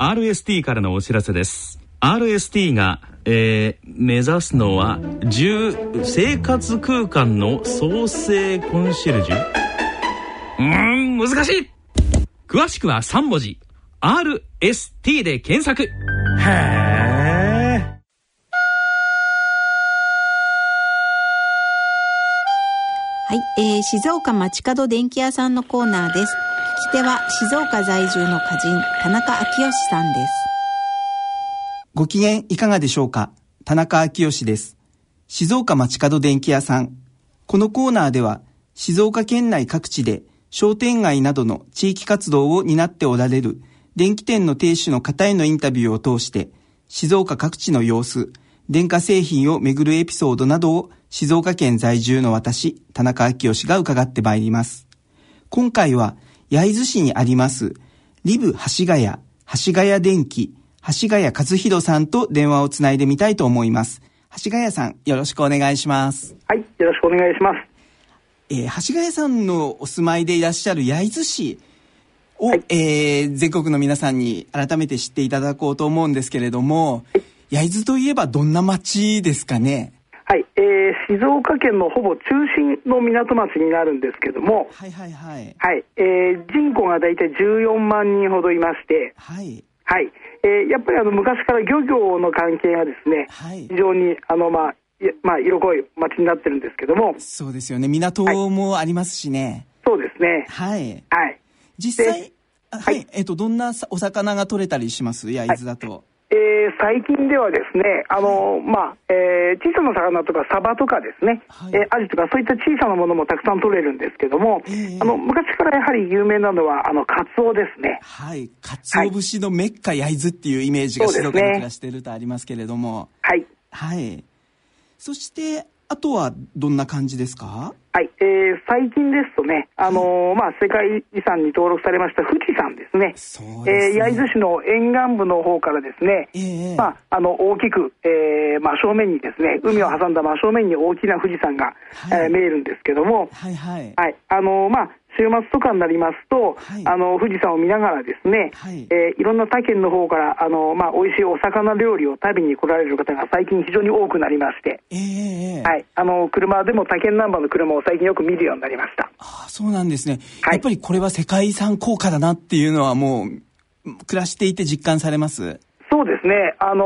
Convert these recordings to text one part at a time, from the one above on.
RST からのお知らせです。RST が、えー、目指すのは10生活空間の創生コンシェルジュ？うーん難しい。詳しくは3文字。RST で検索。へえはい、えー、静岡町角電気屋さんのコーナーです。き手は静岡在住の歌人、田中昭義さんです。ご機嫌いかがでしょうか？田中昭義です。静岡町角電気屋さん。このコーナーでは、静岡県内各地で商店街などの地域活動を担っておられる電気店の亭主の方へのインタビューを通して、静岡各地の様子、電化製品をめぐるエピソードなどを静岡県在住の私、田中昭義が伺ってまいります。今回は、焼津市にあります、リブ橋ヶ谷、橋ヶ谷電機、橋ヶ谷和弘さんと電話をつないでみたいと思います。橋ヶ谷さん、よろしくお願いします。はい、よろしくお願いします。えー、橋ヶ谷さんのお住まいでいらっしゃる焼津市を、はい、えー、全国の皆さんに改めて知っていただこうと思うんですけれども、はい焼津といえばどんな町ですかね？はい、えー、静岡県のほぼ中心の港町になるんですけども、はいはいはい。はい、えー、人口が大体14万人ほどいまして、はい。はい、えー、やっぱりあの昔から漁業の関係がですね、はい、非常にあのまあ、まあ、色濃い町になってるんですけども。そうですよね。港もありますしね。はい、そうですね。はい。はい。実際、はい、えっ、ー、と、どんなお魚が取れたりします？焼津だと。えー、最近ではですね、あの、まあ、えー、小さな魚とかサバとかですね、はい、えー、アジとかそういった小さなものもたくさん取れるんですけども、えー、あの、昔からやはり有名なのは、あの、カツオですね。はい。カツオ節のメッカ焼津っていうイメージが静岡に暮らしているとありますけれども。はい。はい。そして、あとはどんな感じですか？はい、えー、最近ですとね、あのー、まあ、世界遺産に登録されました富士山ですね。そうですね。えー、焼津市の沿岸部の方からですね、えー、まあ、あの、大きく、えー、真正面にですね、海を挟んだ真正面に大きな富士山が、はい、えー、見えるんですけども、はいはい。はい、あのー、まあ、週末とかになりますと、はい、あの富士山を見ながらですね、はい、えー、いろんな他県の方からあの、まあ、美味しいお魚料理を食べに来られる方が最近非常に多くなりまして、えー、はい、あの車でも他県ナンバーの車を最近よく見るようになりました。あそうなんですね、はい、やっぱりこれは世界遺産効果だなっていうのはもう暮らしていて実感されます？そうですね、あの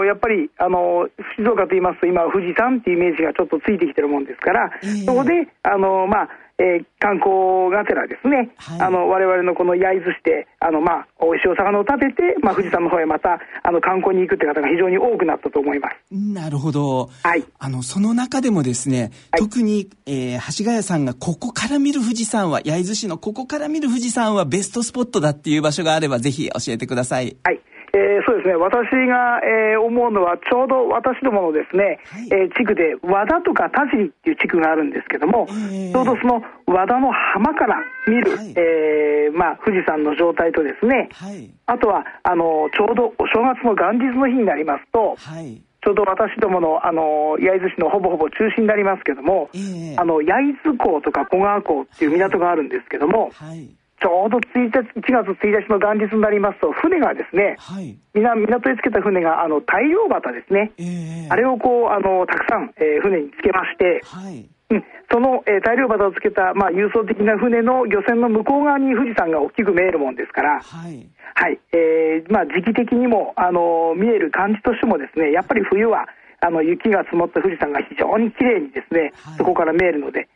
ー、やっぱり、あのー、静岡と言いますと、今、富士山っていうイメージがちょっとついてきてるもんですから、えー、そこで、あのー、まあ、えー、観光がてらですね、はい、あの我々のこの焼津市であの、まあ、美味しいお魚を食べて、まあ、富士山の方へまたあの観光に行くって方が非常に多くなったと思います。なるほど、はい、あのその中でもですね、はい、特に、えー、橋ヶ谷さんがここから見る富士山は焼津市のここから見る富士山はベストスポットだっていう場所があればぜひ教えてください。はいえー、そうですね、私が、えー、思うのは、ちょうど私どものですね、はい、えー、地区で和田とか田尻っていう地区があるんですけども、ちょうどその和田の浜から見る、はい、えー、まあ、富士山の状態とですね、はい、あとはあのちょうどお正月の元日の日になりますと、はい。ちょうど私どものあの焼津市のほぼほぼ中心になりますけども、えー、あの焼津港とか古川港っていう港があるんですけども、はい、ちょうど1日1月1日の元日になりますと、船がですね、はい、港へつけた船があの大漁旗ですね、えー、あれをこうあのたくさん、えー、船につけまして、はい。うん、その、えー、大漁旗をつけた、まあ、郵送的な船の漁船の向こう側に富士山が大きく見えるもんですから、はい、はい、えー、まあ、時期的にも、あの見える感じとしてもですね、やっぱり冬は、あの雪が積もった富士山が非常に綺麗にですね、はい、そこから見えるので、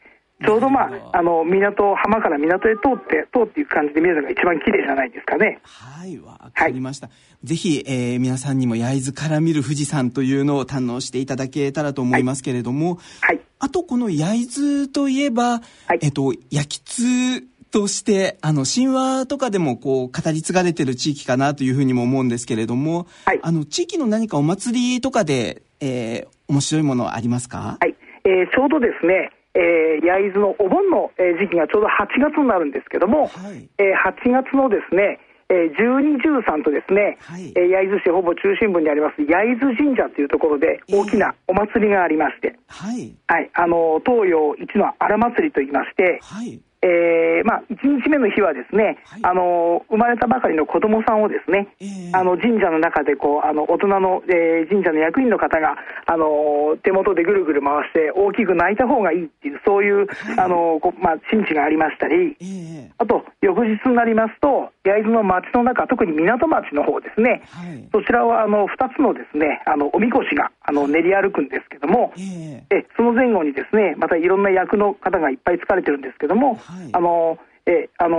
ちょうどまあ、あの、港、浜から港へ通って、通っていく感じで見えるのが一番綺麗じゃないですかね。はい、わかりました。はい、ぜひ、えー、皆さんにも焼津から見る富士山というのを堪能していただけたらと思いますけれども、はい。あと、この焼津といえば、はい、えっと、焼き津として、あの、神話とかでもこう、語り継がれてる地域かなというふうにも思うんですけれども、はい。あの、地域の何かお祭りとかで、えー、面白いものありますか？はい。えー、ちょうどですね、えー、焼津のお盆の、えー、時期がちょうど8月になるんですけども、はい、えー、8月のですね、えー、12、13とですね、はい、えー、焼津市ほぼ中心部にあります焼津神社というところで大きなお祭りがありまして、はい、はい、あの東洋一の荒祭りといいまして、はい、えーまあ、1日目の日はですね、はい、あの生まれたばかりの子供さんをですね、えー、あの神社の中でこうあの大人の、えー、神社の役員の方があの手元でぐるぐる回して大きく泣いた方がいいっていうそういう、はい、あのこまあ、神地がありましたり、えー、あと翌日になりますと焼津の町の中特に港町の方ですね、はい、そちらはあの2つのですねあのおみこしがあの練り歩くんですけども、えー、えその前後にですねまたいろんな役の方がいっぱい疲れてるんですけども、あのえあの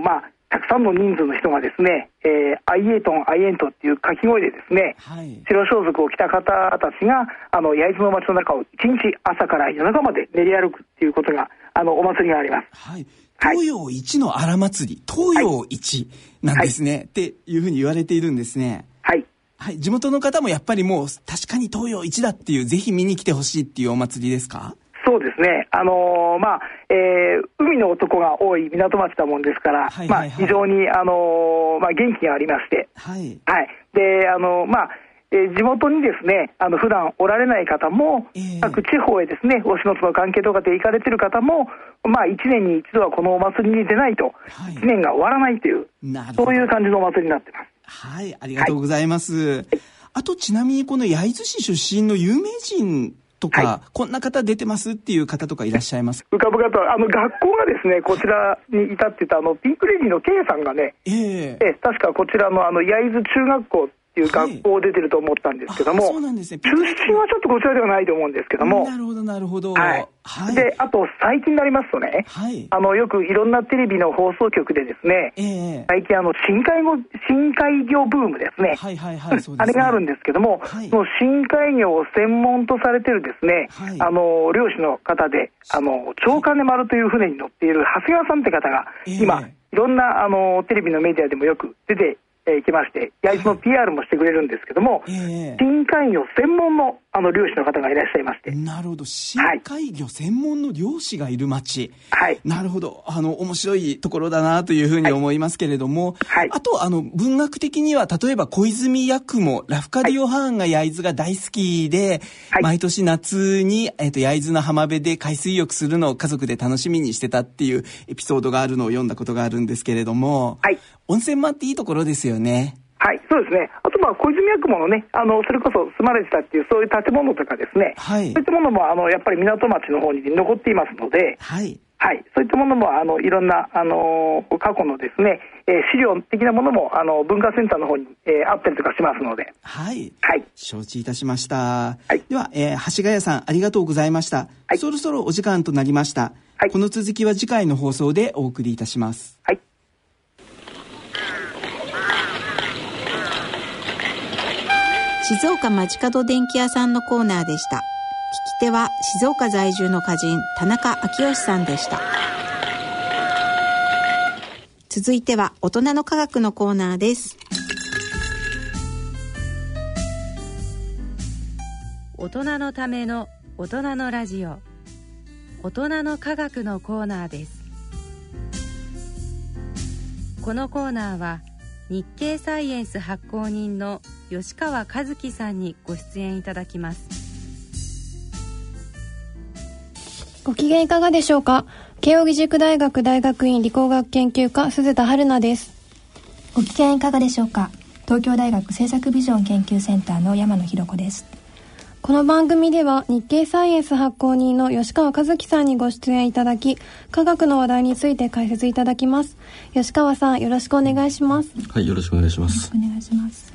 ー、まあたくさんの人数の人がですね、えー、アイエートン、アイエントっていう掛け声でですね、はい、白装束を着た方たちが、あの、焼津の町の中を一日朝から夜中まで練り歩くっていうことが、あの、お祭りがあります。はい。東洋一の荒祭り、東洋一なんですね、はい、っていうふうに言われているんですね。はい。はい。地元の方もやっぱりもう、確かに東洋一だっていう、ぜひ見に来てほしいっていうお祭りですか？そうですね、あのー、まあえー、海の男が多い港町だもんですから、はいはいはい、まあ、非常に、あのー、まあ、元気がありまして、はい、はい、であのまあえー、地元にですね、あの普段おられない方も、えー、各地方へですね、お仕事の関係とかで行かれてる方も、まあ、1年に一度はこのお祭りに出ないと、はい、1年が終わらないという、そういう感じのお祭りになってます。はい、ありがとうございます。はい、あと、ちなみにこの焼津市出身の有名人とか、はい、こんな方出てますっていう方とかいらっしゃいます？浮かぶ方あの学校がですねこちらにいたって言ったあのピンクレディーの K さんがね、えー、え確かこちらのあの焼津中学校っていう学校出てると思ったんですけども、はい、そうなんですね。中心はちょっとこちらではないと思うんですけども。なるほど、なるほど。はい。はい、で、あと最近になりますとね、はい、あの、よくいろんなテレビの放送局でですね、えー、最近あの、深海魚、深海魚ブームですね。はいはいはい、ね、あれがあるんですけども、はい、その深海魚を専門とされてるですね、はい、あの、漁師の方で、あの、長金丸という船に乗っている長谷川さんって方が、今、えーいろんなあのテレビのメディアでもよく出てえー、きまして、焼津の PR もしてくれるんですけども、えー、深海魚専門のあの漁師の方がいらっしゃいまして。なるほど。深海魚専門の漁師がいる町。はい。なるほど。あの、面白いところだなというふうに思いますけれども、はい。あと、あの、文学的には、例えば小泉八雲、ラフカディオハーンが焼津が大好きで、はい、毎年夏に、えっ、ー、と、焼津の浜辺で海水浴するのを家族で楽しみにしてたっていうエピソードがあるのを読んだことがあるんですけれども、はい。温泉もあっていいところですよね。はい、そうですね。あと、まあ、小泉八雲のね、あの、それこそ住まれてたっていう、そういう建物とかですね。はい。そういったものも、あの、やっぱり港町の方に残っていますので。はい。はい、そういったものもあのいろんなあの過去のですね、えー、資料的なものもあの文化センターの方に、えー、あったりとかしますので。はい。はい。承知いたしました。はい。では、えー、橋ヶ谷さんありがとうございました。はい。そろそろお時間となりました。はい。この続きは次回の放送でお送りいたします。はい。静岡町角電気屋さんのコーナーでした。聞き手は静岡在住の歌人田中昭義さんでした。続いては大人の科学のコーナーです。大人のための大人のラジオ大人の科学のコーナーですこのコーナーは日経サイエンス発行人の吉川和樹さんにご出演いただきます。ご機嫌いかがでしょうか？慶應義塾大学大学院理工学研究科鈴田春奈です。ご機嫌いかがでしょうか？東京大学政策ビジョン研究センターの山野博子ですこの番組では日経サイエンス発行人の吉川和樹さんにご出演いただき、科学の話題について解説いただきます。吉川さん、よろしくお願いします。はい、よろしくお願いします。お願いします。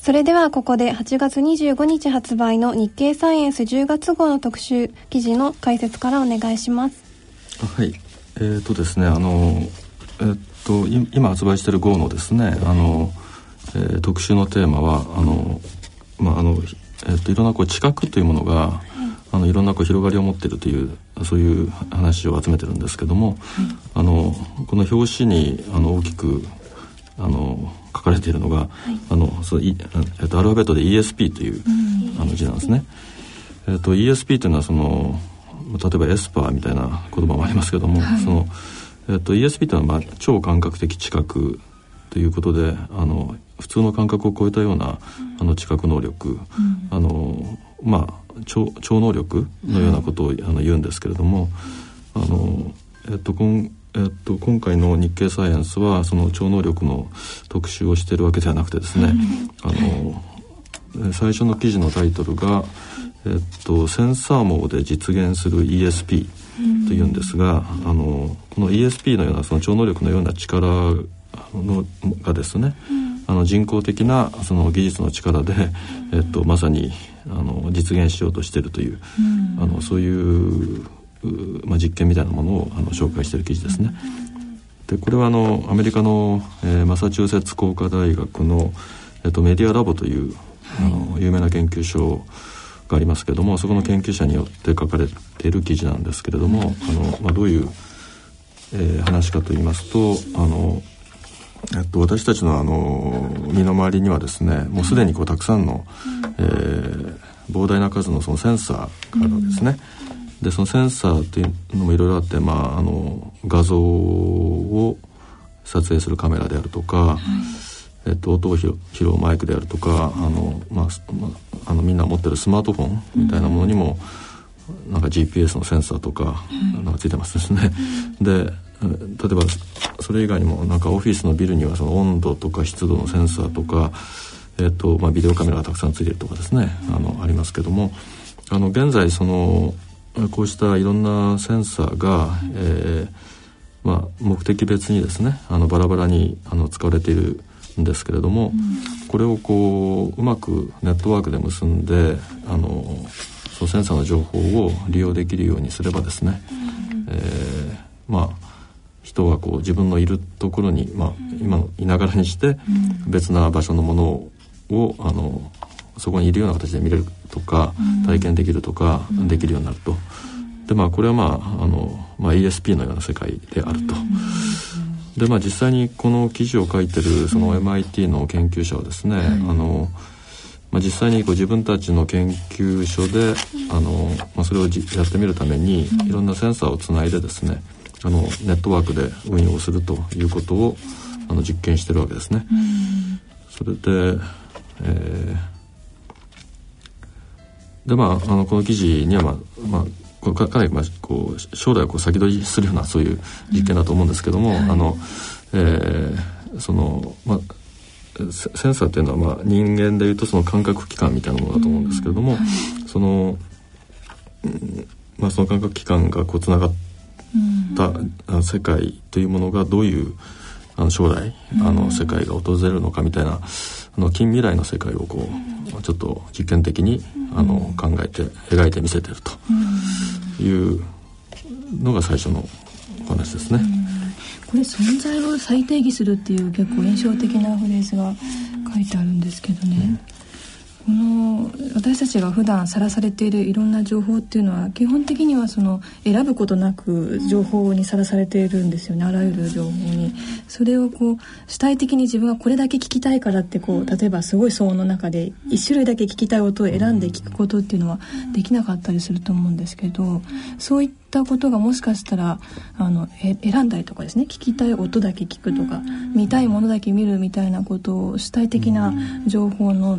それではここで8月25日発売の日経サイエンス10月号の特集記事の解説からお願いします。はい、えー、とですね、あの、えー、っと、今発売している号のですね、あの、えー、特集のテーマは、あの、まあ、あの、えっと、いろんなこう知覚というものが、はい、あのいろんなこう広がりを持っているというそういう話を集めてるんですけども、はい、あのこの表紙にあの大きくあの書かれているのが、はい、あのそうい、えっと、アルファベットで ESP という、あの字なんですね。えっと、ESP というのはその例えばエスパーみたいな言葉もありますけども、そのえっと、ESP というのは、まあ、超感覚的知覚ということであの普通の感覚を超えたような、あの知覚能力、うん、あのまあ超超能力のようなことを、あの言うんですけれどもあの、えっと今えっと、今回の日経サイエンスはその超能力の特集をしているわけではなくてですね、あの最初の記事のタイトルが、えっと、センサー網で実現する ESP というんですが、あのこの ESP のようなその超能力のような力のがですね、あの人工的なその技術の力で、えっと、まさにあの実現しようとしているという、あのそういうまあ、実験みたいなものをあの紹介している記事ですね。でこれはあのアメリカの、えー、マサチューセッツ工科大学の、えっと、メディアラボという、あの有名な研究所がありますけれどもそこの研究者によって書かれている記事なんですけれども、あのまあ、どういう、えー、話かと言いますとあの、えっと、私たちのあの身の回りにはですねもうすでにこうたくさんの、えー、膨大な数のそのセンサーがあるわけですね。でそのセンサーっていうのもいろいろあって、まあ、あの画像を撮影するカメラであるとか、はい、えっと、音を拾うマイクであるとか、あのまあ、あのみんな持ってるスマートフォンみたいなものにも、うん、なんか GPS のセンサーとか、うん、なんかついてますですね。で例えばそれ以外にもなんかオフィスのビルにはその温度とか湿度のセンサーとか、えっとまあ、ビデオカメラがたくさんついてるとかですね。あのありますけども。あの現在そのこうしたいろんなセンサーが、えーまあ、目的別にですねあのバラバラにあの使われているんですけれども、うん、これをこううまくネットワークで結んであのそのセンサーの情報を利用できるようにすればですね、うん、えー、まあ人はこう自分のいるところに、まあ、今のいながらにして別な場所のものをあのそこにいるような形で見れるとか、体験できるとか、できるようになると。でまあこれはまああの、まあ、ESP のような世界であると。でまあ実際にこの記事を書いてるその MIT の研究者はですね、あのまあ、実際にこう自分たちの研究所であの、まあ、それをやってみるためにいろんなセンサーをつないでですねあのネットワークで運用するということをあの実験してるわけですね。それで、えーでまああのこの記事にはまあ、まあ、かかなり、まあ、こう将来をこう先取りするようなそういう実験だと思うんですけども、うん、あの、えー、そのまあセンサーっていうのは、まあ、人間でいうとその感覚器官みたいなものだと思うんですけれども、うん。はい、その、まあ、その感覚器官がこうつながった世界というものがどういうあの将来あの世界が訪れるのかみたいなあの近未来の世界をこうちょっと実験的にあの考えて描いてみせてるというのが最初のお話ですね。これ存在を再定義するっていう結構印象的なフレーズが書いてあるんですけどね。この私たちが普段さらされているいろんな情報っていうのは基本的にはその選ぶことなく情報にさらされているんですよね。あらゆる情報に。それをこう主体的に自分はこれだけ聞きたいからってこう例えばすごい騒音の中で1種類だけ聞きたい音を選んで聞くことっていうのはできなかったりすると思うんですけどそういったことがもしかしたらあの選んだりとかですね。聞きたい音だけ聞くとか見たいものだけ見るみたいなことを主体的な情報の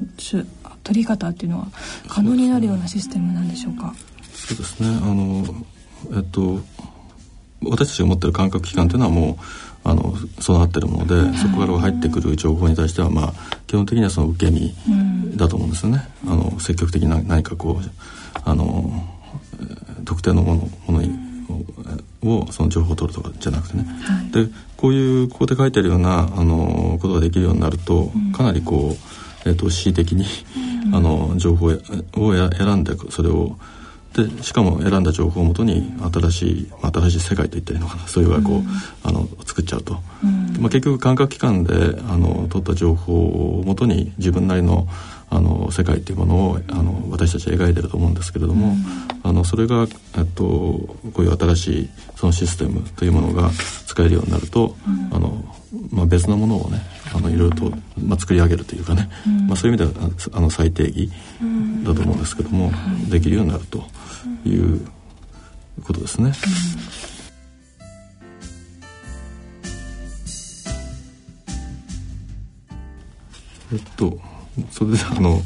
取り方っていうのは可能になるようなシステムなんでしょうか？そうですね。あのえっと私たちが持ってる感覚器官というのはもうあの備わってるもので、はい、そこから入ってくる情報に対してはまあ基本的にはその受け身だと思うんですよね。うん、あの積極的な何かこうあの特定のものものにをその情報を取るとかじゃなくてね、はい、でこういうここで書いてるようなあのことができるようになると、うん、かなりこう、えーと、恣意的に、あの情報を選んでそれをでしかも選んだ情報をもとに新しい新しい世界といったらいいのかな。そういう学校を、うん、あの作っちゃうと、うん、まあ、結局感覚器官であの取った情報をもとに自分なりのあの世界というものをあの私たちは描いてると思うんですけれども、うん、あのそれが、えっと、こういう新しいそのシステムというものが使えるようになると、あのまあ、別のものをねあのいろいろと、まあ、作り上げるというかね、まあ、そういう意味ではあの最定義だと思うんですけども、できるようになるということですね。えっとそれであの、はい、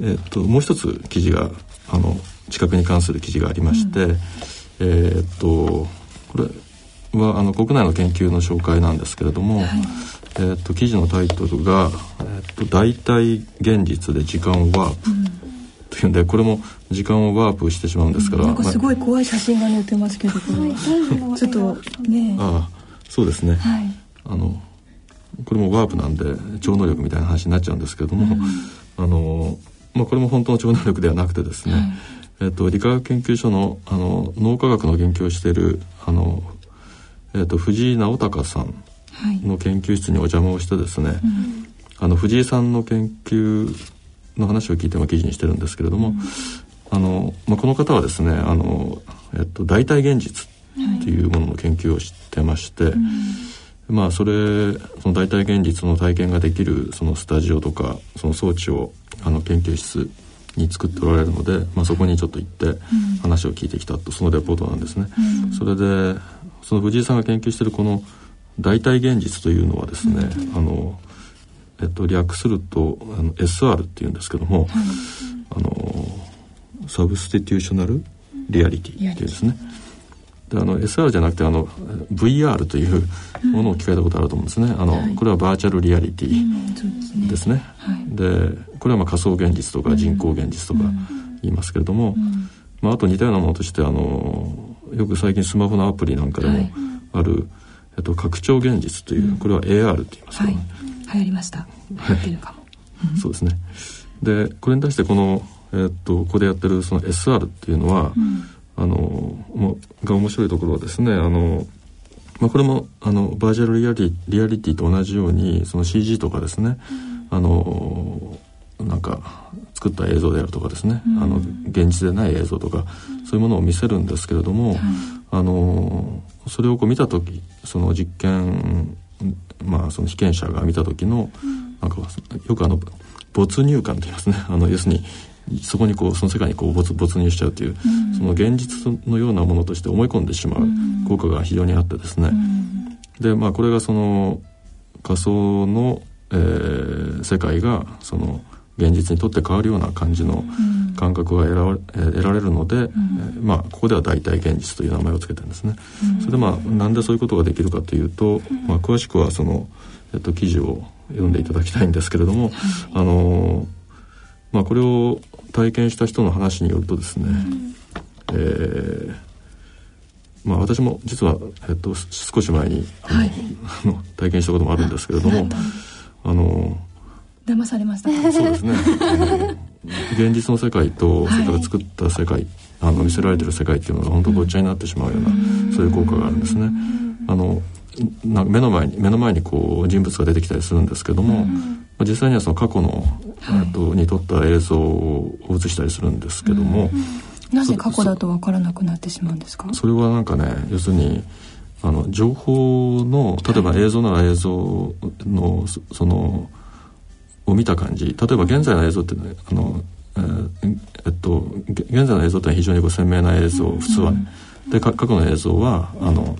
えっともう一つ記事があの近くに関する記事がありまして、うん、えっとこれはあの国内の研究の紹介なんですけれども、はい、えーと、記事のタイトルが「えーと、大体現実で時間をワープ」というんでこれも時間をワープしてしまうんですから、うん、なんかすごい怖い写真が載ってますけど、ちょっとね。ああそうですね、はい、あのこれもワープなんで超能力みたいな話になっちゃうんですけれども、うん、あのまあ、これも本当の超能力ではなくてですね、はい、えっと、理化学研究所のあの脳科学の研究をしているあの、えっと、藤井直隆さんの研究室にお邪魔をしてですね、はいうん、あの藤井さんの研究の話を聞いても記事にしてるんですけれども、うん、あのまあ、この方はですねあの、えっと、代替現実っていうものの研究をしてまして、はいまあそれその代替現実の体験ができるそのスタジオとかその装置をあの研究室に作っておられるので、まあ、そこにちょっと行って話を聞いてきたと。そのレポートなんですね。うん、それでその藤井さんが研究しているこの代替現実というのはですね、うん、あのえっと略するとあの SR っていうんですけども、あの Substitutional Reality っていうんですね。であの SR じゃなくてあの VR というものを聞かれたことあると思うんですね。あの、はい、これはバーチャルリアリティですね。で、ね。はい、これはまあ仮想現実とか人工現実とか言いますけれども、うん、まあ、あと似たようなものとしてあのよく最近スマホのアプリなんかでもある、はい、えっと、拡張現実という、これは AR って言いますけど、ね、流行りました。流行ってるかも。そうですね。でこれに対してこの、えー、っとここでやってるその SR っていうのは、うんあのもが面白いところはですねあの、まあ、これもあのバーチャルリアリリアリティと同じようにその CG とかですね、うん、あのなんか作った映像であるとかですね、うん、あの現実でない映像とか、うん、そういうものを見せるんですけれども、あのそれをこう見た時その実験まあその被験者が見た時の、なんかよくあの没入感と言いますね。あの要するにそこにこうその世界にこう没没入しちゃうという、うん、その現実のようなものとして思い込んでしまう効果が非常にあってですね、うん、でまあこれがその仮想の、えー、世界がその現実にとって変わるような感じの感覚が得ら,、れるので、うん、えー、まあここでは大体現実という名前を付けてるんですね。それでまあなんでそういうことができるかというと、まあ、詳しくはその、えっと、記事を読んでいただきたいんですけれども、あのまあこれを体験した人の話によるとですね、うん、えー、まあ、私も実は、えっと、少し前にあの、はい、体験したこともあるんですけれども、あの騙されました。そうですね。現実の世界と、それから作った世界あの見せられてる世界っていうのが本当ごっちゃになってしまうような、うん、そういう効果があるんですね。あのな目の前に目の前にこう人物が出てきたりするんですけども、うん。実際にはその過去の、はい、とに撮った映像を映したりするんですけども、うん、なぜ過去だと分からなくなってしまうんですか？それはなんかね要するにあの情報の例えば映像なら映像のそのを見た感じ。例えば現在の映像ってねあのえー、えっと現在の映像って非常にこう鮮明な映像普通は、ね、で過去の映像はあの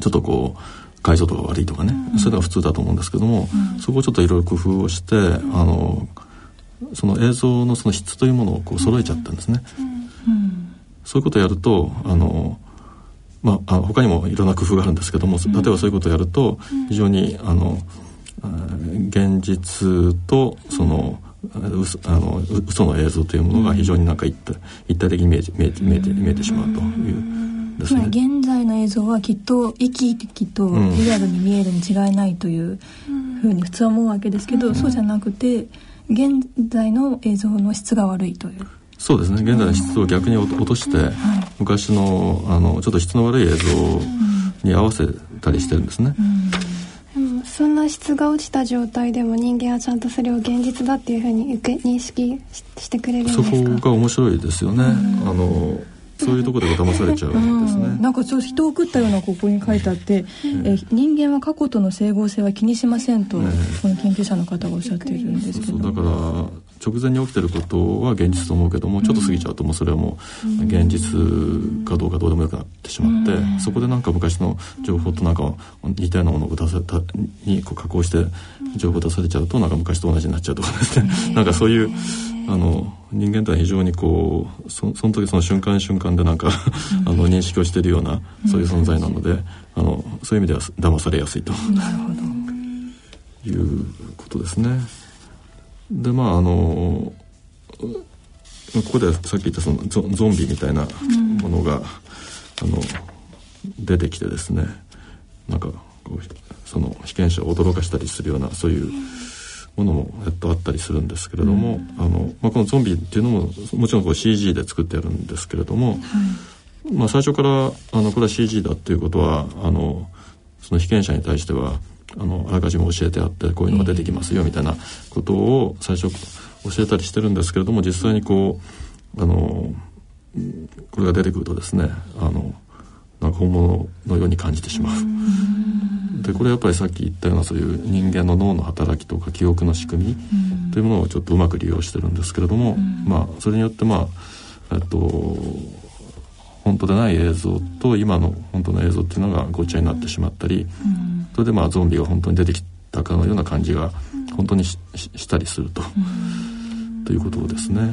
ちょっとこう解像度が悪いとかね、うん、それが普通だと思うんですけども、うん、そこをちょっといろいろ工夫をして、あのその映像のその質というものをこう揃えちゃったんですね。そういうことをやるとあのまあ、あ他にもいろんな工夫があるんですけども例えばそういうことをやると非常にあの現実とその嘘あの嘘の映像というものが非常になんか一体一体的に見えて見えて見えて見えてしまうというですね。現在の映像はきっと生き生きとリアルに見えるに違いないというふうに普通は思うわけですけど、うん、そうじゃなくて現在の映像の質が悪いという。そうですね。現在の質を逆に落として、うん、昔のあのちょっと質の悪い映像に合わせたりしてるんですね。でもそんな質が落ちた状態でも人間はちゃんとそれを現実だっていうふうに受け認識してくれるんですか？そこが面白いですよね。あのそういうところで騙されちゃうんですね、うん、なんかちょっと人を送ったようなここに書いてあって、え人間は過去との整合性は気にしませんと、この研究者の方がおっしゃっているんですけど。だから直前に起きてることは現実と思うけどもちょっと過ぎちゃうともうそれはもう現実かどうかどうでもよくなってしまって、そこでなんか昔の情報となんか似たようなものを出さたにこう加工して情報出されちゃうとなんか昔と同じになっちゃうとかですね。なんかそういうあの人間とは非常にこうそその時その瞬間瞬間でなんかあの認識をしているようなそういう存在なので、あのそういう意味では騙されやすいと。いうことですね。でまああのここでさっき言ったそのゾゾンビみたいなものが、あの出てきてですねなんかこうその被験者を驚かしたりするようなそういうものも、えっと、あったりするんですけれども、あのまあ、このゾンビっていうのももちろんこう CG で作ってやるんですけれども、まあ、最初からあのこれは CG だっていうことはあのその被験者に対してはあのあらかじめ教えてあってこういうのが出てきますよみたいなことを最初教えたりしてるんですけれども実際にこうあのこれが出てくるとですねあのなんか本物のように感じてしまう。でこれやっぱりさっき言ったようなそういう人間の脳の働きとか記憶の仕組みというものをちょっとうまく利用してるんですけれども、まあそれによってまあえっと本当でない映像と今の本当の映像っていうのがごっちゃになってしまったり、それでまあゾンビが本当に出てきたかのような感じが本当にししたりすると、ということですね。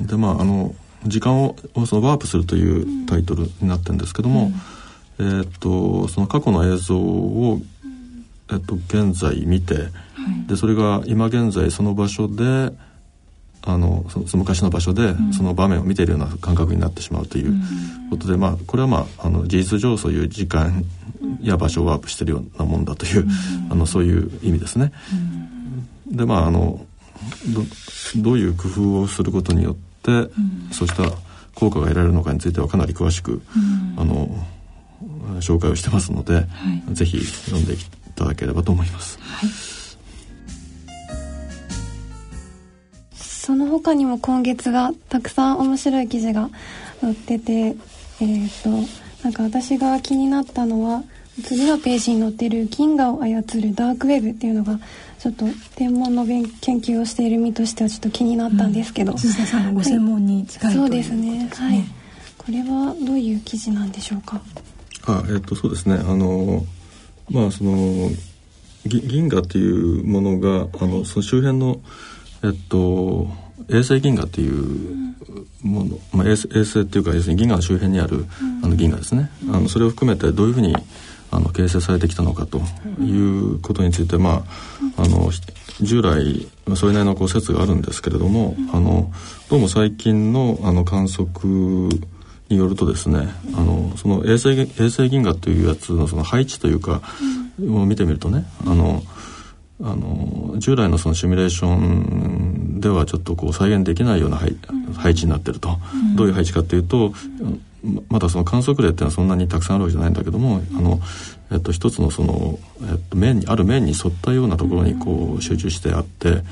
でまああの時間をそのワープするというタイトルになってるんですけども、うん、えっとその過去の映像を、えっと、現在見て、はい、でそれが今現在その場所であのその昔の場所でその場面を見ているような感覚になってしまうということで、うん、まあこれはまああの事実上そういう時間や場所をワープしてるようなもんだという、うん、あのそういう意味ですね。でまああのどどういう工夫をすることによって、うん、そうした効果が得られるのかについてはかなり詳しく、あの紹介をしてますので、はい、ぜひ読んでいただければと思います。はい他にも今月がたくさん面白い記事が載ってて、えっ、ー、と、なんか私が気になったのは、次のページに載ってる銀河を操るダークウェブっていうのが、ちょっと天文の研究をしている身としてはちょっと気になったんですけど。辻、うん、田さんのご専門に近い、はい、そうですね。はい。これはどういう記事なんでしょうか？あ、えっ、と、そうですね。あの、まあ、その、銀河っていうものが、あの、その周辺の、えっと、衛星銀河っていうもの、まあ、衛星衛星っていうか要するに銀河の周辺にある、あの銀河ですね、あのそれを含めてどういうふうにあの形成されてきたのかということについて、まあ、あの従来それなりのこう説があるんですけれども、あのどうも最近のあの観測によるとですねあのその衛星衛星銀河というやつのその配置というか、を見てみるとねあのあの従来のそのシミュレーションではちょっとこう再現できないような配,、配置になってると、うん、どういう配置かっていうとまだその観測例っていうのはそんなにたくさんあるわけじゃないんだけどもあの、えっと、一つのその、えっと、面にある面に沿ったようなところにこう集中してあって、うん、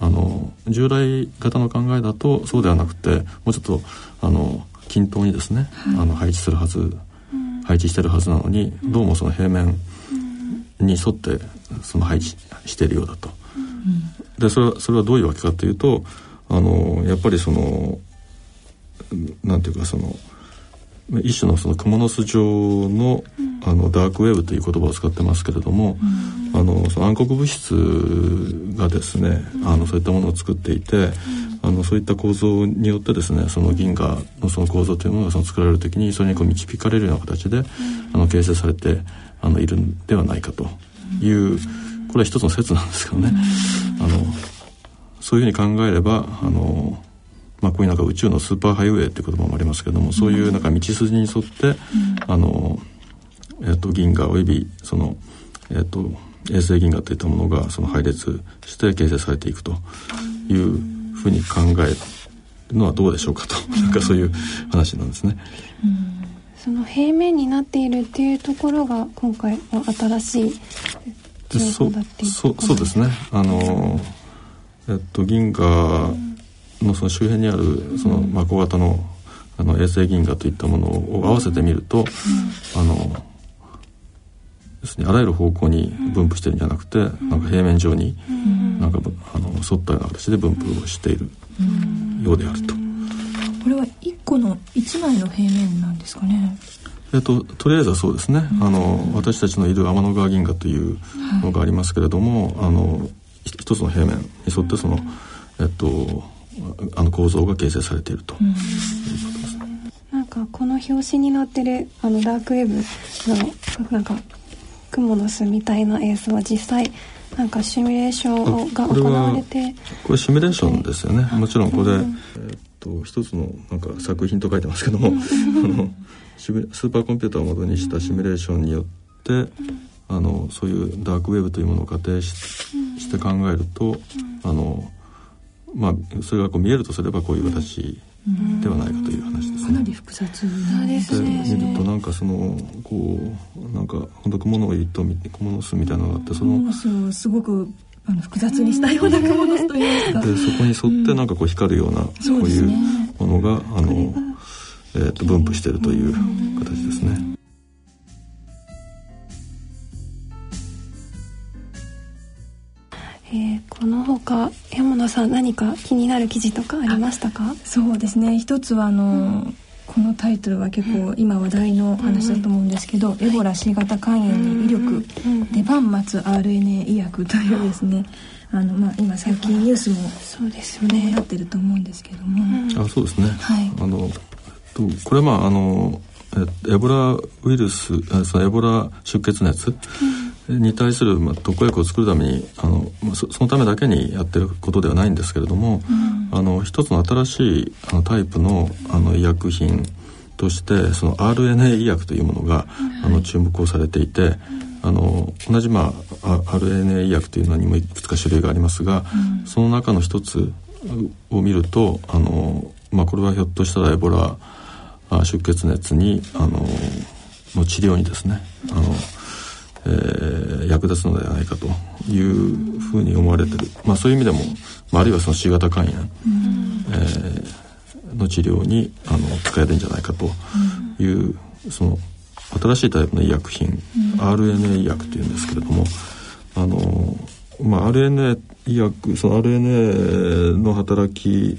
あの従来型の考えだとそうではなくてもうちょっとあの均等にですね、あの配置するはず、配置してるはずなのにどうもその平面に沿ってその配置しているようだと。でそれはそれはどういうわけかというとあのやっぱりそのなんていうかその一種のそのクモの巣状のあのダークウェブという言葉を使ってますけれども、あのその暗黒物質がですねあのそういったものを作っていて、あのそういった構造によってですねその銀河のその構造というものがその作られる時にそれにこう導かれるような形で、あの形成されてあのいるんではないかという、これは一つの説なんですけどね、あのそういうふうに考えればあの、まあ、こういうなんか宇宙のスーパーハイウェイっていう言葉もありますけどもそういうなんか道筋に沿って、あの、えっと、銀河およびその、えっと、衛星銀河といったものがその配列して形成されていくというふうに考えるのはどうでしょうかと、なんかそういう話なんですね。うん。その平面になっているっていうところが今回の新しい情報だっていうそうそうですね。あのえっと銀河のその周辺にあるその、まあ、小型のあの衛星銀河といったものを合わせてみると、うん、あのですねあらゆる方向に分布してるんじゃなくて、うん、なんか平面上に、うん、なんかあの沿ったような形で分布をしているようであると。これは1個の1枚の平面なんですかねえっと、とりあえずはそうですね、うん、あの私たちのいる天の川銀河というのがありますけれども、はい、あの一つの平面に沿ってその、えっと、あの構造が形成されていると。いうことですね。なんかこの表紙に載ってるあのダークウェブのなんかクモの巣みたいな映像は実際なんかシミュレーションが行われて。これシミュレーションですよね。もちろんこれ、うん、と一つのなんか作品と書いてますけども、あのスーパーコンピューターをもとにしたシミュレーションによって、うん、あのそういうダークウェブというものを仮定し,、して考えると、あのまあそれがこう見えるとすればこういう形ではないかという話ですね。かなり複雑なですね。見るとなんかそのこうなんか本当蜘蛛の糸蜘蛛の巣みたいなのがあってそのすごくあの複雑にしたような蜘蛛の巣といいますか。でそこに沿ってなんかこう光るような、こういうものがあのえっ、と分布しているという形ですね。えー、このほか山野さん何か気になる記事とかありましたか？そうですね。一つはあの、うん、このタイトルは結構今話題の話だと思うんですけど、うん、エボラ C 型肝炎に威力、うん、出番待つ RNA 医薬というですねあのまあ今最近ニュースもそうですよね。なってると思うんですけども、あそうですね、はい、あのこれまああのエボラウイルスそのエボラ出血熱、に対する、まあ、特効薬を作るためにあの、まあ、そのためだけにやってることではないんですけれども、うん、あの一つの新しいあのタイプのあの医薬品としてその RNA 医薬というものが、あの注目をされていて、あの同じ、まあ、RNA 医薬というのにもいくつか種類がありますが、うん、その中の一つを見るとあの、まあ、これはひょっとしたらエボラ出血熱にあのの治療にですねあのえー、役立つのではないかというふうに思われてる、まあ、そういう意味でも、まあ、あるいはその C 型肝炎、えー、の治療にあの使えるんじゃないかという、その新しいタイプの医薬品、RNA 医薬というんですけれどもあの、まあ、RNA 医薬その RNA の働き、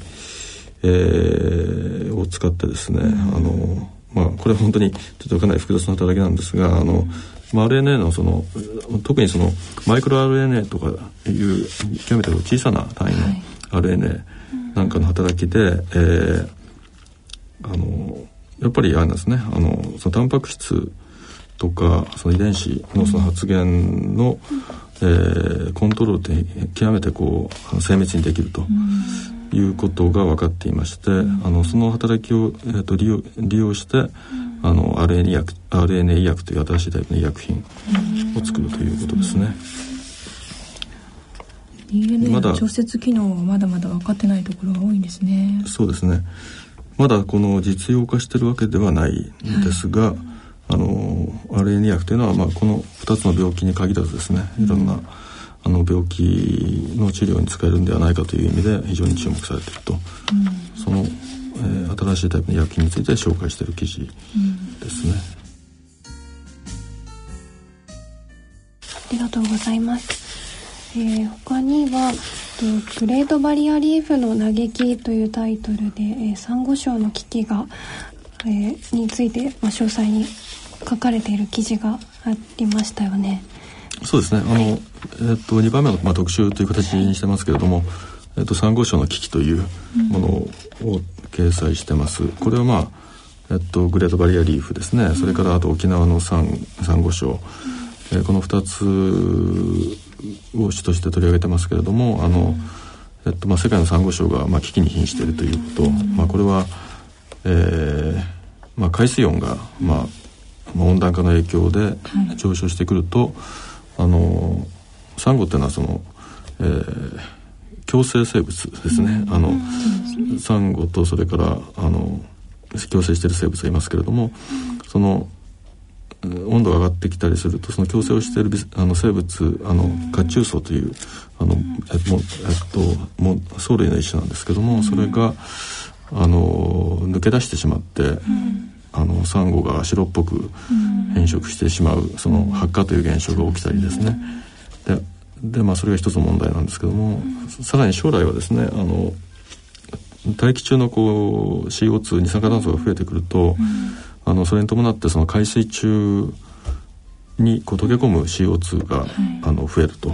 えー、を使ってですね、あのまあ、これは本当にちょっとかなり複雑な働きなんですがあの、まあ、RNA のその特にそのマイクロ RNA とかいう極めて小さな単位の RNA なんかの働きで、はい、えー、あのやっぱりあれなんですね。あのそのタンパク質とかその遺伝子のその発現の、うん、えー、コントロールって極めてこう精密にできると。いうことが分かっていまして、うん、あのその働きを、えーと、利用利用して、あの RNA 薬 RNA 医薬という新しいタイプの医薬品を作るということですね。DNA の調節機能はまだまだ分かってないところが多いんですね。そうですね。まだこの実用化してるわけではないんですが、はい、あの RNA 薬というのはまあこの2つの病気に限らずですね、いろんな、うん、あの病気の治療に使えるんではないかという意味で非常に注目されていると、うん、そのえー、新しいタイプの医薬品について紹介している記事ですね、うん、ありがとうございます、えー、他にはグレートバリアリーフの嘆きというタイトルで、えー、サンゴ礁の危機が、えー、について、まあ、詳細に書かれている記事がありましたよね。そうですね。あの、えっと、2番目の、まあ、特集という形にしてますけれども、えっと、サンゴ礁の危機というものを掲載してます。これはまあ、えっと、グレートバリアリーフですね。それからあと沖縄のサンサンゴ礁。えー、この2つを主として取り上げてますけれども、あの、えっと、まあ、世界のサンゴ礁が、まあ、危機に瀕しているということ。まあ、これは、えー、まあ、海水温が、まあ、温暖化の影響で上昇してくると、あのサンゴっていうのはその、えー、共生生物ですね、あの、サンゴとそれからあの共生している生物がいますけれども、その温度が上がってきたりするとその共生をしているあの生物あの褐虫藻というあのえっと、えっと、も藻類の一種なんですけどもそれがあの抜け出してしまって、あのサンゴが白っぽく変色してしまうその発火という現象が起きたりですね。ででまあそれが一つの問題なんですけども、さらに将来はですねあの大気中のこう CO2 二酸化炭素が増えてくると、あのそれに伴ってその海水中にこう溶け込む CO2 が、はい、あの増えると、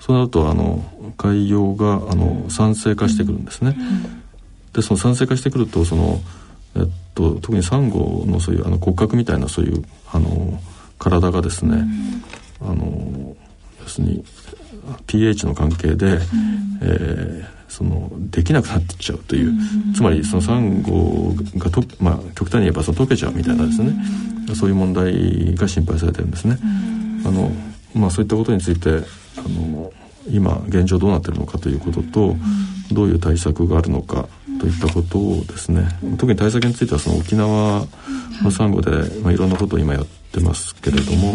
そうなるとあの海洋があの酸性化してくるんですね。でその酸性化してくるとその、えっと、特にサンゴのそういうあの骨格みたいなそういうあの体がですね、あの要するに pH の関係で、うん、えー、そのできなくなっていっちゃうという、うん、つまりそのサンゴがと、まあ、極端に言えばその溶けちゃうみたいなですね、うん、そういう問題が心配されてるんですね。あのまあ、そういったことについてあの今現状どうなってるのかということと、どういう対策があるのかといったことをですね。特に対策についてはその沖縄のサンゴで、まあ、いろんなことを今やってますけれども、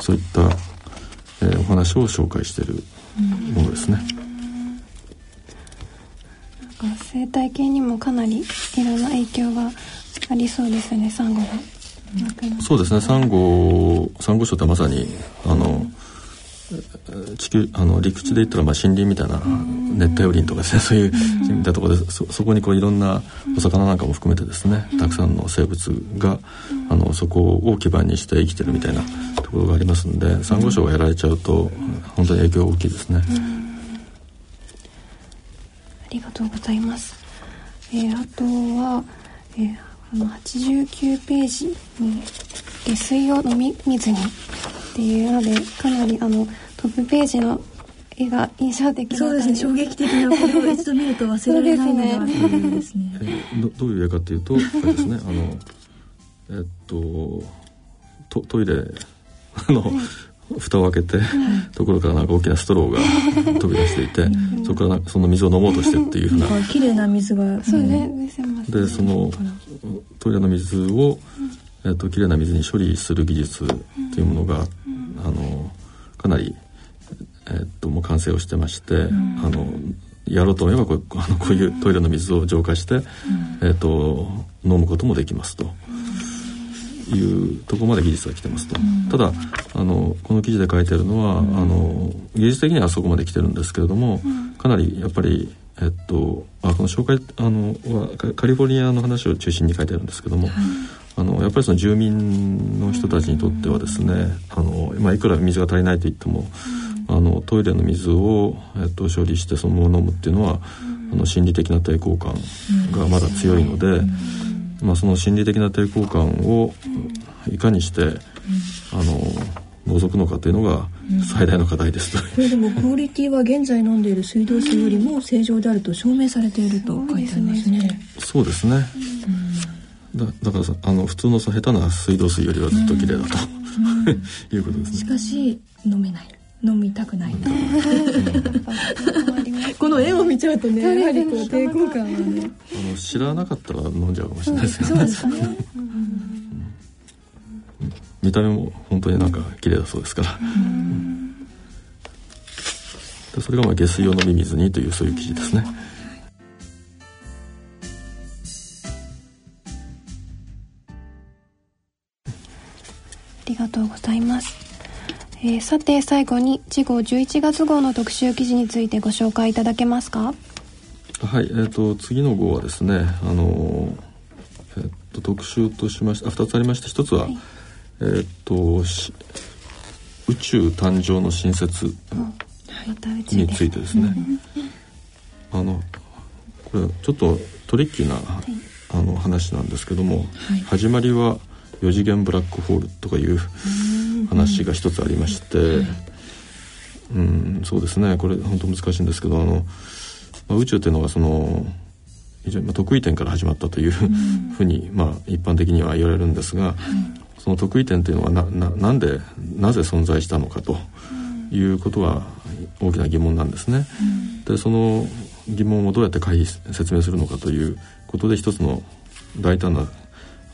そういったえー、お話を紹介しているものですね。生態系にもかなりいろんな影響がありそうですねサンゴが。そうですねサンゴサンゴ礁ってまさにあの地球あの陸地で言ったらまあ森林みたいな熱帯雨林とかですねそういうみたいなところでそそこにこういろんなお魚なんかも含めてですねたくさんの生物があのそこを基盤にして生きてるみたいなところがありますんでサンゴ礁がやられちゃうと本当に影響大きいですね。ありがとうございます。えー、あとは、えー、あの89ページに下水を飲み水にっていうのでかなりあのトップページの絵が印象的そうですね。衝撃的なこれを一度見ると忘れられないのがですね。どどういう絵かというとですね。あのえっとトトイレあの、蓋を開けて、ところからなんか大きなストローが飛び出していて、そこからその水を飲もうとしてっていうふうな。綺麗な水が、そうねでそのトイレの水を、えっと綺麗な水に処理する技術というものが、あのかなり、えっともう完成をしてまして、あのやろうと思えばこうあのこういうトイレの水を浄化して、えっと飲むこともできますと。いうところまで技術が来てますと、ただあのこの記事で書いてあるのは、あの技術的にはそこまで来てるんですけれども、かなりやっぱりえっとあこの紹介あのはカリフォルニアの話を中心に書いてあるんですけども、あのやっぱりその住民の人たちにとってはですねあの、まあ、いくら水が足りないと言っても、あのトイレの水を、えっと、処理してそのまま飲むっていうのは、あの心理的な抵抗感がまだ強いので。まあ、その心理的な抵抗感をいかにして、あの除くのかというのが最大の課題ですと、これでもクオリティは現在飲んでいる水道水よりも正常であると証明されていると書いてありますね。そうですね。だだからあの普通の下手な水道水よりはずっと綺麗だと、いうことですね。しかし飲めない。飲みたくない。この絵を見ちゃうとねやはりこう抵抗感はね。あの知らなかったら飲んじゃうかもしれないですよね。そうですね、見た目も本当になんか綺麗だそうですから、でそれがまあ下水用飲み水にというそういう記事ですね、えー、さて最後に次号11月号の特集記事についてご紹介いただけますか？はい、えーと、次の号はですね、あのえーと、特集としまして2つありまして1つは、はい、えーと、宇宙誕生の新説についてですね、あのこれちょっとトリッキーな、はい、あの話なんですけども、はい、始まりは4次元ブラックホールとかいう話が一つありまして、うん、そうですね。これ本当難しいんですけどあの、まあ、宇宙っていうのがその非常に得意点から始まったというふうに、まあ、一般的には言われるんですが、その得意点というのはなななんでなぜ存在したのかということが大きな疑問なんですね。でその疑問をどうやって回避説明するのかということで一つの大胆な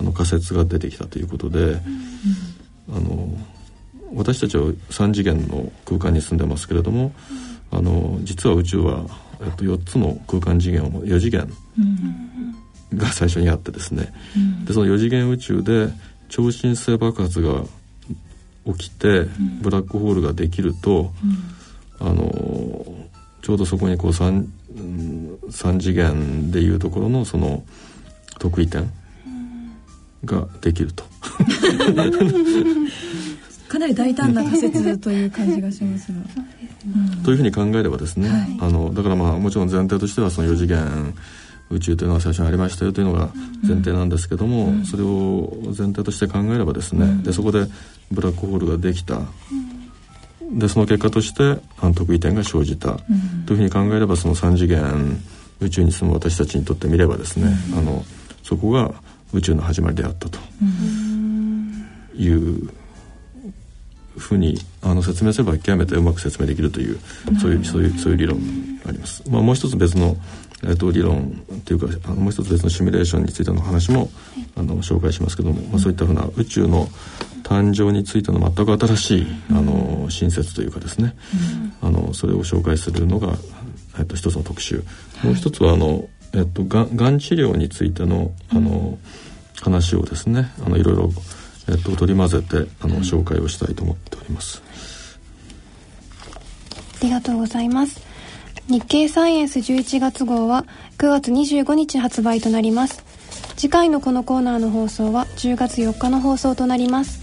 あの仮説が出てきたということで、あの私たちは3次元の空間に住んでますけれども、あの実は宇宙は、えっと、4つの空間次元を4次元が最初にあってですね、でその4次元宇宙で超新星爆発が起きてブラックホールができると、あのちょうどそこにこう 3, 3次元でいうところのその得意点ができると かなり大胆な仮説という感じがしますが。というふうに考えればですね、はい、あのだからまあもちろん前提としてはその4次元宇宙というのが最初にありましたよというのが前提なんですけども、うん、それを前提として考えればですね、うん、でそこでブラックホールができた、うん、でその結果として反特異点が生じた、というふうに考えればその3次元宇宙に住む私たちにとってみればですね、あのそこが宇宙の始まりであったというふうにあの説明すれば極めてうまく説明できるというそういうそういうそういう理論があります。まあ、もう一つ別のえー、と理論っていうかあのもう一つ別のシミュレーションについての話も、あの紹介しますけども、まあ、そういったふうな宇宙の誕生についての全く新しい、あの新説というかですね、あのそれを紹介するのが、えっと、一つの特集。もう一つはあの、えっと、ががん治療についてのあの、話をですねあのいろいろ、えっと、取り混ぜてあの紹介をしたいと思っております。ありがとうございます。日経サイエンス11月号は9月25日発売となります。次回のこのコーナーの放送は10月4日の放送となります。